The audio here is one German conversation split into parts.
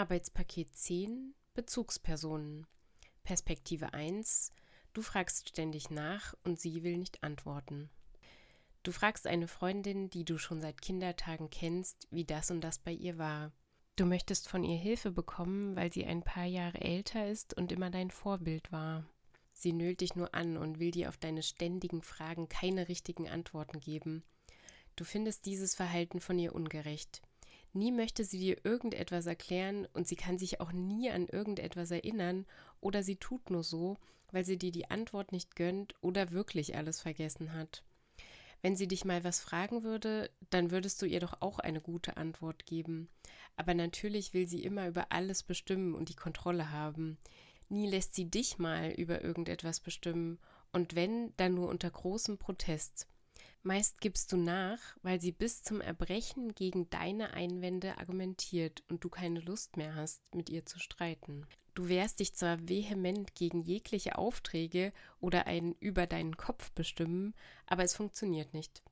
Arbeitspaket 10 Bezugspersonen. Perspektive 1 Du fragst ständig nach und sie will nicht antworten. Du fragst eine Freundin, die du schon seit Kindertagen kennst, wie das und das bei ihr war. Du möchtest von ihr Hilfe bekommen, weil sie ein paar Jahre älter ist und immer dein Vorbild war. Sie nölt dich nur an und will dir auf deine ständigen Fragen keine richtigen Antworten geben. Du findest dieses Verhalten von ihr ungerecht. Nie möchte sie dir irgendetwas erklären und sie kann sich auch nie an irgendetwas erinnern oder sie tut nur so, weil sie dir die Antwort nicht gönnt oder wirklich alles vergessen hat. Wenn sie dich mal was fragen würde, dann würdest du ihr doch auch eine gute Antwort geben. Aber natürlich will sie immer über alles bestimmen und die Kontrolle haben. Nie lässt sie dich mal über irgendetwas bestimmen, und wenn, dann nur unter großem Protest. Meist gibst du nach, weil sie bis zum Erbrechen gegen deine Einwände argumentiert und du keine Lust mehr hast, mit ihr zu streiten. Du wehrst dich zwar vehement gegen jegliche Aufträge oder ein über deinen Kopf bestimmen, aber es funktioniert nicht.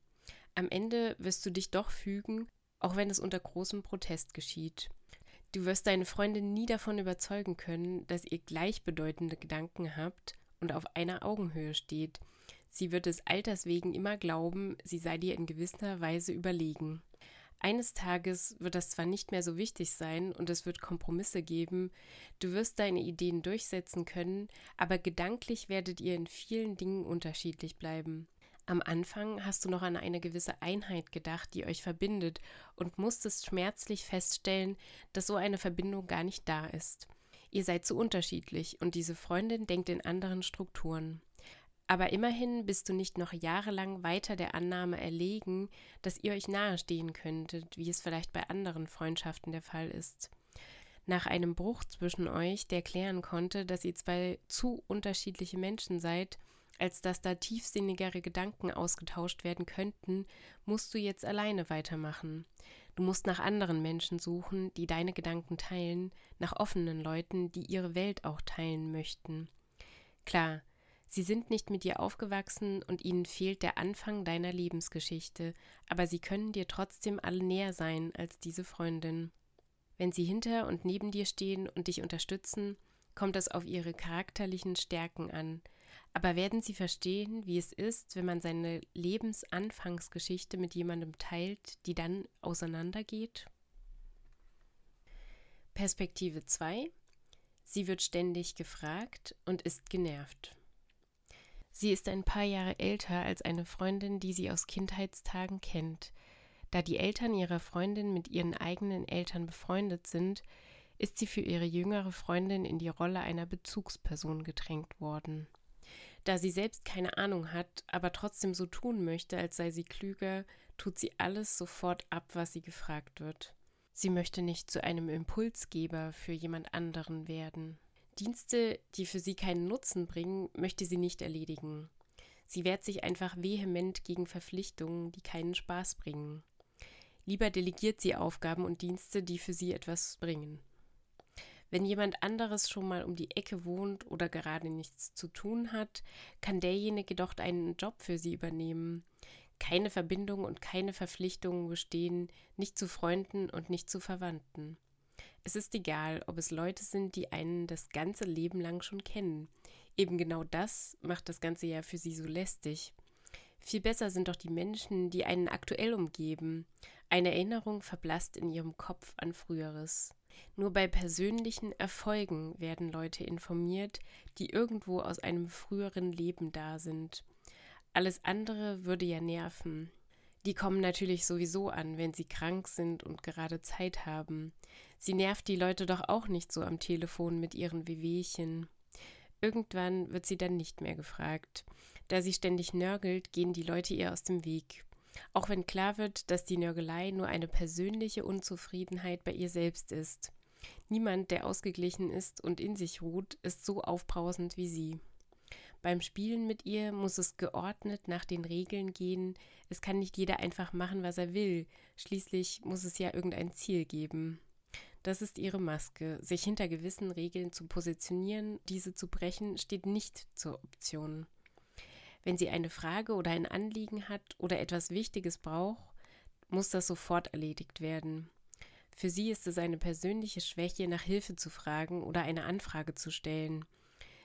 Am Ende wirst du dich doch fügen, auch wenn es unter großem Protest geschieht. Du wirst deine Freundin nie davon überzeugen können, dass ihr gleichbedeutende Gedanken habt und auf einer Augenhöhe steht, Sie wird des Alters wegen immer glauben, sie sei dir in gewisser Weise überlegen. Eines Tages wird das zwar nicht mehr so wichtig sein und es wird Kompromisse geben, du wirst deine Ideen durchsetzen können, aber gedanklich werdet ihr in vielen Dingen unterschiedlich bleiben. Am Anfang hast du noch an eine gewisse Einheit gedacht, die euch verbindet, und musstest schmerzlich feststellen, dass so eine Verbindung gar nicht da ist. Ihr seid zu unterschiedlich und diese Freundin denkt in anderen Strukturen. Aber immerhin bist du nicht noch jahrelang weiter der Annahme erlegen, dass ihr euch nahestehen könntet, wie es vielleicht bei anderen Freundschaften der Fall ist. Nach einem Bruch zwischen euch, der klären konnte, dass ihr zwei zu unterschiedliche Menschen seid, als dass da tiefsinnigere Gedanken ausgetauscht werden könnten, musst du jetzt alleine weitermachen. Du musst nach anderen Menschen suchen, die deine Gedanken teilen, nach offenen Leuten, die ihre Welt auch teilen möchten. Klar, Sie sind nicht mit dir aufgewachsen und ihnen fehlt der Anfang deiner Lebensgeschichte, aber sie können dir trotzdem alle näher sein als diese Freundin. Wenn sie hinter und neben dir stehen und dich unterstützen, kommt es auf ihre charakterlichen Stärken an. Aber werden sie verstehen, wie es ist, wenn man seine Lebensanfangsgeschichte mit jemandem teilt, die dann auseinandergeht? Perspektive 2 Sie wird ständig gefragt und ist genervt. Sie ist ein paar Jahre älter als eine Freundin, die sie aus Kindheitstagen kennt. Da die Eltern ihrer Freundin mit ihren eigenen Eltern befreundet sind, ist sie für ihre jüngere Freundin in die Rolle einer Bezugsperson gedrängt worden. Da sie selbst keine Ahnung hat, aber trotzdem so tun möchte, als sei sie klüger, tut sie alles sofort ab, was sie gefragt wird. Sie möchte nicht zu einem Impulsgeber für jemand anderen werden. Dienste, die für sie keinen Nutzen bringen, möchte sie nicht erledigen. Sie wehrt sich einfach vehement gegen Verpflichtungen, die keinen Spaß bringen. Lieber delegiert sie Aufgaben und Dienste, die für sie etwas bringen. Wenn jemand anderes schon mal um die Ecke wohnt oder gerade nichts zu tun hat, kann derjenige doch einen Job für sie übernehmen. Keine Verbindung und keine Verpflichtungen bestehen, nicht zu Freunden und nicht zu Verwandten. Es ist egal, ob es Leute sind, die einen das ganze Leben lang schon kennen. Eben genau das macht das ganze ja für sie so lästig. Viel besser sind doch die Menschen, die einen aktuell umgeben. Eine Erinnerung verblasst in ihrem Kopf an Früheres. Nur bei persönlichen Erfolgen werden Leute informiert, die irgendwo aus einem früheren Leben da sind. Alles andere würde ja nerven. Die kommen natürlich sowieso an, wenn sie krank sind und gerade Zeit haben. Sie nervt die Leute doch auch nicht so am Telefon mit ihren Wehwehchen. Irgendwann wird sie dann nicht mehr gefragt. Da sie ständig nörgelt, gehen die Leute ihr aus dem Weg. Auch wenn klar wird, dass die Nörgelei nur eine persönliche Unzufriedenheit bei ihr selbst ist. Niemand, der ausgeglichen ist und in sich ruht, ist so aufbrausend wie sie. Beim Spielen mit ihr muss es geordnet nach den Regeln gehen. Es kann nicht jeder einfach machen, was er will. Schließlich muss es ja irgendein Ziel geben. Das ist ihre Maske. Sich hinter gewissen Regeln zu positionieren, diese zu brechen, steht nicht zur Option. Wenn sie eine Frage oder ein Anliegen hat oder etwas Wichtiges braucht, muss das sofort erledigt werden. Für sie ist es eine persönliche Schwäche, nach Hilfe zu fragen oder eine Anfrage zu stellen.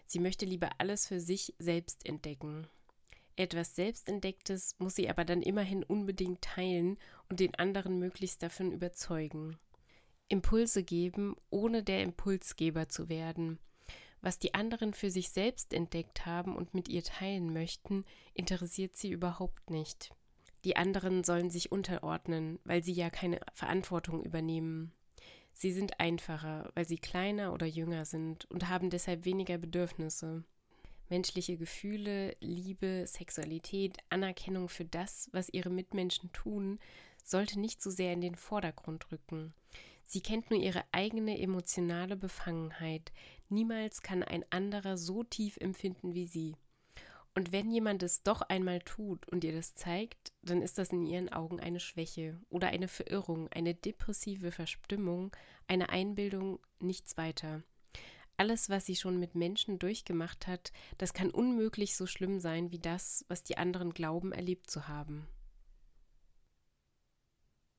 Sie möchte lieber alles für sich selbst entdecken. Etwas Selbstentdecktes muss sie aber dann immerhin unbedingt teilen und den anderen möglichst davon überzeugen. Impulse geben, ohne der Impulsgeber zu werden. Was die anderen für sich selbst entdeckt haben und mit ihr teilen möchten, interessiert sie überhaupt nicht. Die anderen sollen sich unterordnen, weil sie ja keine Verantwortung übernehmen. Sie sind einfacher, weil sie kleiner oder jünger sind und haben deshalb weniger Bedürfnisse. Menschliche Gefühle, Liebe, Sexualität, Anerkennung für das, was ihre Mitmenschen tun, sollte nicht so sehr in den Vordergrund rücken. Sie kennt nur ihre eigene emotionale Befangenheit. Niemals kann ein anderer so tief empfinden wie sie. Und wenn jemand es doch einmal tut und ihr das zeigt, dann ist das in ihren Augen eine Schwäche oder eine Verirrung, eine depressive Verstimmung, eine Einbildung, nichts weiter. Alles, was sie schon mit Menschen durchgemacht hat, das kann unmöglich so schlimm sein wie das, was die anderen glauben erlebt zu haben.